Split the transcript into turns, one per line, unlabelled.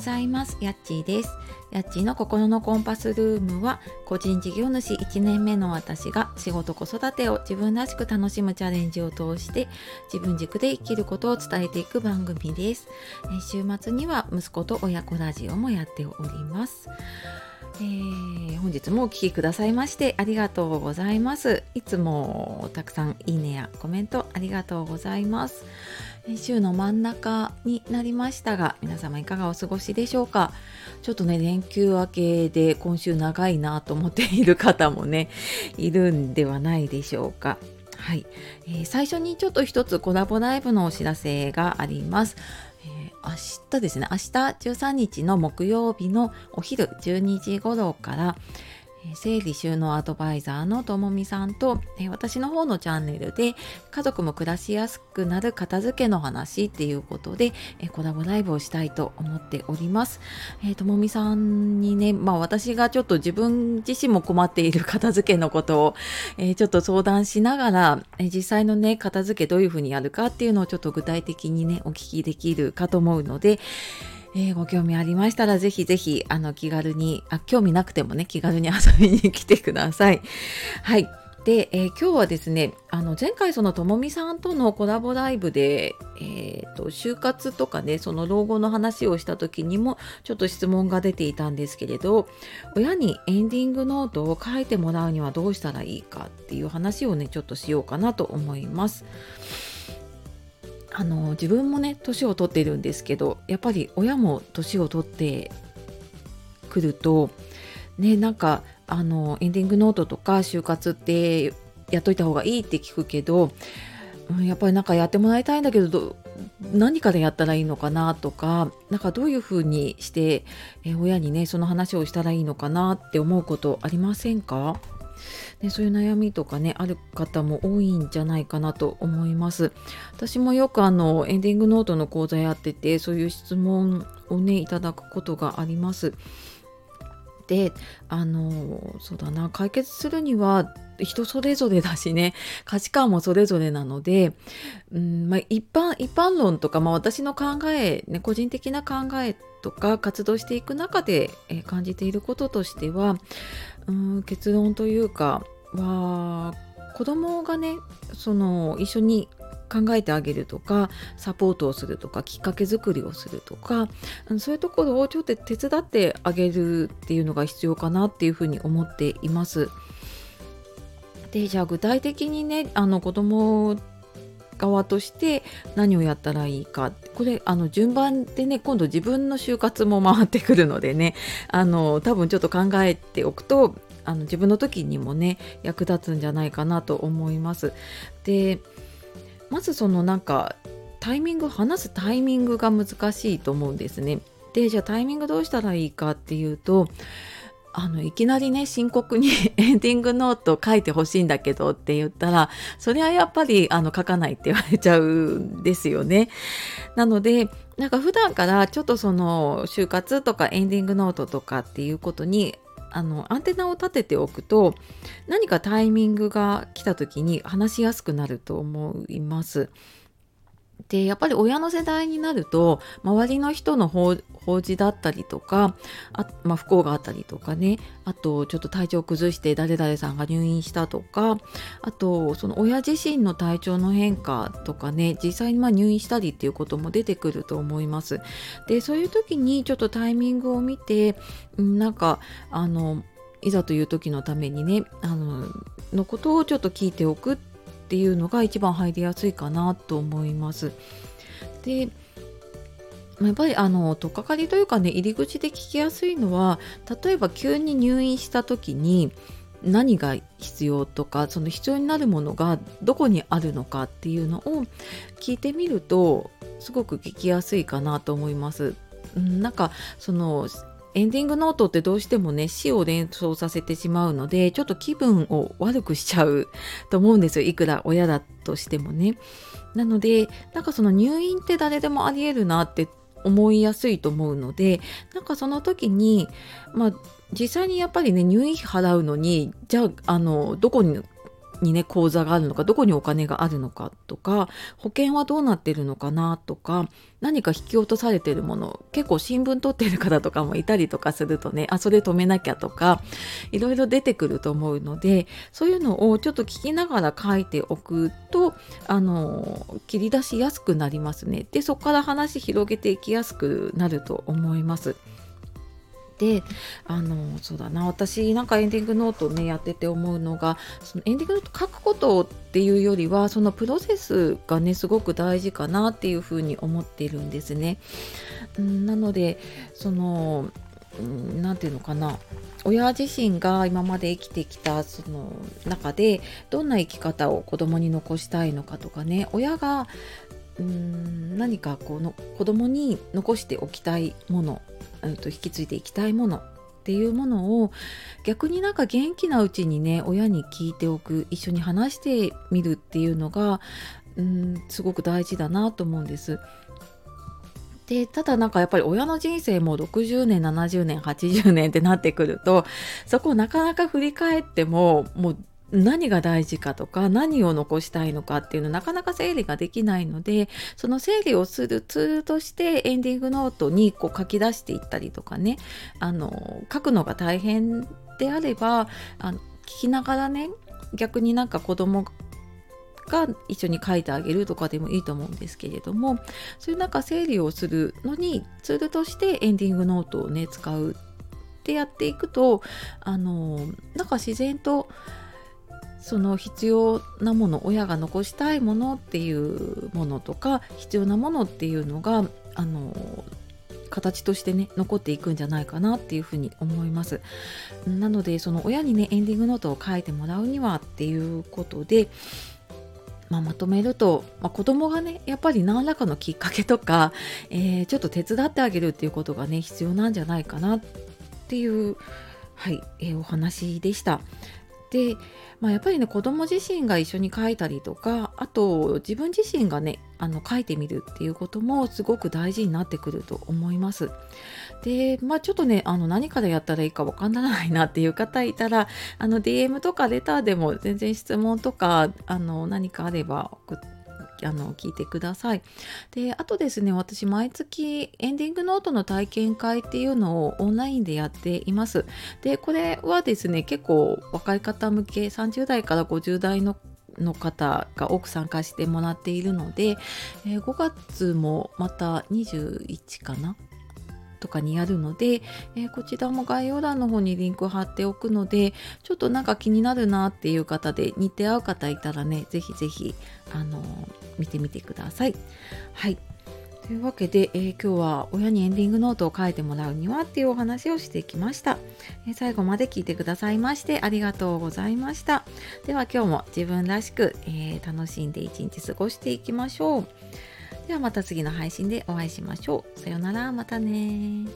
ございます。やっちーです。やっちーの心のコンパスルームは個人事業主1年目の私が仕事子育てを自分らしく楽しむチャレンジを通して自分軸で生きることを伝えていく番組です。週末には息子と親子ラジオもやっております。えー、本日もお聴きくださいましてありがとうございます。いつもたくさんいいねやコメントありがとうございます。週の真ん中になりましたが皆様いかがお過ごしでしょうか？ちょっとね連休明けで今週長いなと思っている方もねいるんではないでしょうかはい、えー、最初にちょっと一つコラボライブのお知らせがあります明日ですね。明日13日の木曜日のお昼12時頃から整理収納アドバイザーのともみさんと、私の方のチャンネルで家族も暮らしやすくなる片付けの話っていうことで、コラボライブをしたいと思っております。ともみさんにね、まあ私がちょっと自分自身も困っている 片付けのことを、ちょっと相談しながら、実際のね、片付けどういうふうにやるかっていうのをちょっと具体的にね、お聞きできるかと思うので、えー、ご興味ありましたらぜひぜひあの気軽にあ興味なくてもね気軽に遊びに来てください。はいで、えー、今日はですねあの前回そのともみさんとのコラボライブで、えーと、就活とかねその老後の話をした時にもちょっと質問が出ていたんですけれど親にエンディングノートを書いてもらうにはどうしたらいいかっていう話をねちょっとしようかなと思います。あの自分もね年を取ってるんですけどやっぱり親も年を取ってくるとねなんかあのエンディングノートとか就活ってやっといた方がいいって聞くけど、うん、やっぱりなんかやってもらいたいんだけど何からやったらいいのかなとかなんかどういうふうにしてえ親にねその話をしたらいいのかなって思うことありませんか？ね、そういう悩みとかねある方も多いんじゃないかなと思います。私もよくあのエンディングノートの講座やっててそういう質問をねいただくことがあります。であのそうだな解決するには人それぞれだしね価値観もそれぞれなので、うんまあ、一般一般論とか、まあ、私の考え、ね、個人的な考えとか活動していく中で、え感じていることとしてはうん結論というかは子供がねその一緒に考えてあげるとかサポートをするとかきっかけ作りをするとかそういうところをちょっと手伝ってあげるっていうのが必要かなっていうふうに思っています。でじゃあ具体的にねあの子供側として何をやったらいいかこれあの順番でね今度自分の就活も回ってくるのでねあの多分ちょっと考えておくとあの自分の時にもね役立つんじゃないかなと思います。でまずそのなんかタイミング話すタイミングが難しいと思うんですね。でじゃあタイミングどうしたらいいかっていうとあのいきなりね深刻に エンディングノート書いてほしいんだけどって言ったらそれはやっぱりあの書かないって言われちゃうんですよね。なのでなんか普段からちょっとその就活とかエンディングノートとかっていうことにあのアンテナを立てておくと何かタイミングが来た時に話しやすくなると思います。でやっぱり親の世代になると周りの人の法事だったりとかあ、まあ、不幸があったりとかねあとちょっと体調を崩して誰々さんが入院したとかあとその親自身の体調の変化とかね実際にま入院したりっていうことも出てくると思います。でそういう時にちょっとタイミングを見てなんかあのいざという時のためにねあののことをちょっと聞いておくっていうのが一番入りやすいかなと思います。でやっぱりあの取っかかりというかね入り口で聞きやすいのは例えば急に入院した時に何が必要とかその必要になるものがどこにあるのかっていうのを聞いてみるとすごく聞きやすいかなと思います。なんかそのエンディングノートってどうしてもね死を連想させてしまうのでちょっと気分を悪くしちゃうと思うんですよいくら親だとしてもね。なのでなんかその入院って誰でもありえるなって思いやすいと思うのでなんかその時にまあ実際にやっぱりね入院費払うのにじゃああのどこににね口座があるのかどこにお金があるのかとか保険はどうなってるのかなとか何か引き落とされてるもの結構新聞取ってる方とかもいたりとかするとねあそれ止めなきゃとかいろいろ出てくると思うのでそういうのをちょっと聞きながら書いておくとあの切り出しやすくなりますねでそこから話広げていきやすくなると思います。であのそうだな私なんかエンディングノートをねやってて思うのがそのエンディングノート書くことっていうよりはそのプロセスがねすごく大事かなっていうふうに思ってるんですね。ん、なのでその何て言うのかな親自身が今まで生きてきたその中でどんな生き方を子供に残したいのかとかね親がうーん何かこの子供に残しておきたいものと引き継いでいきたいものっていうものを逆になんか元気なうちにね親に聞いておく一緒に話してみるっていうのがうんすごく大事だなと思うんです。でただなんかやっぱり親の人生も60年70年80年ってなってくるとそこをなかなか振り返ってももう何が大事かとか何を残したいのかっていうのなかなか整理ができないのでその整理をするツールとしてエンディングノートにこう書き出していったりとかねあの書くのが大変であればあの聞きながらね逆になんか子供が一緒に書いてあげるとかでもいいと思うんですけれどもそういうなんか整理をするのにツールとしてエンディングノートをね使うってやっていくとあのなんか自然とその必要なもの親が残したいものっていうものとか必要なものっていうのがあの形としてね残っていくんじゃないかなっていうふうに思いますなのでその親にねエンディングノートを書いてもらうにはっていうことでまあ、まとめると、まあ、子供がねやっぱり何らかのきっかけとか、えー、ちょっと手伝ってあげるっていうことがね必要なんじゃないかなっていう、はいえー、お話でした。で、まあ、やっぱりね子供自身が一緒に書いたりとかあと自分自身がねあの書いてみるっていうこともすごく大事になってくると思います。でまあちょっとねあの何からやったらいいか分かんないなっていう方いたらあの DM とかレターでも全然質問とかあの何かあれば送ってあの聞いてください。であとですね私毎月エンディングノートの体験会っていうのをオンラインでやっています。でこれはですね結構若い方向け30代から50代のの方が多く参加してもらっているので、えー、5月もまた21かなとかにやるので、えー、こちらも概要欄の方にリンク貼っておくのでちょっとなんか気になるなっていう方で似て合う方いたらね是非是非あの見てみてください。はい。というわけで、えー、今日は親にエンディングノートを書いてもらうにはっていうお話をしてきました、えー、最後まで聞いてくださいましてありがとうございました。では今日も自分らしく、えー、楽しんで一日過ごしていきましょう。ではまた次の配信でお会いしましょう。さようなら、またね